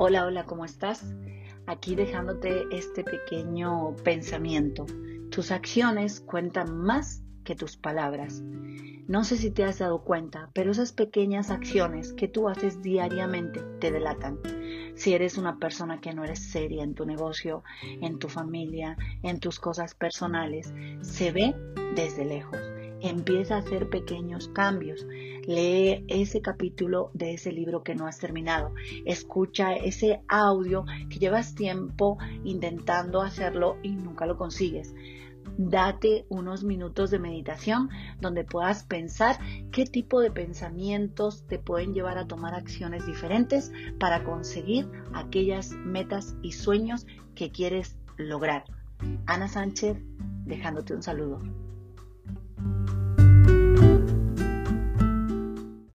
Hola, hola, ¿cómo estás? Aquí dejándote este pequeño pensamiento. Tus acciones cuentan más que tus palabras. No sé si te has dado cuenta, pero esas pequeñas acciones que tú haces diariamente te delatan. Si eres una persona que no eres seria en tu negocio, en tu familia, en tus cosas personales, se ve desde lejos empieza a hacer pequeños cambios. Lee ese capítulo de ese libro que no has terminado. Escucha ese audio que llevas tiempo intentando hacerlo y nunca lo consigues. Date unos minutos de meditación donde puedas pensar qué tipo de pensamientos te pueden llevar a tomar acciones diferentes para conseguir aquellas metas y sueños que quieres lograr. Ana Sánchez, dejándote un saludo.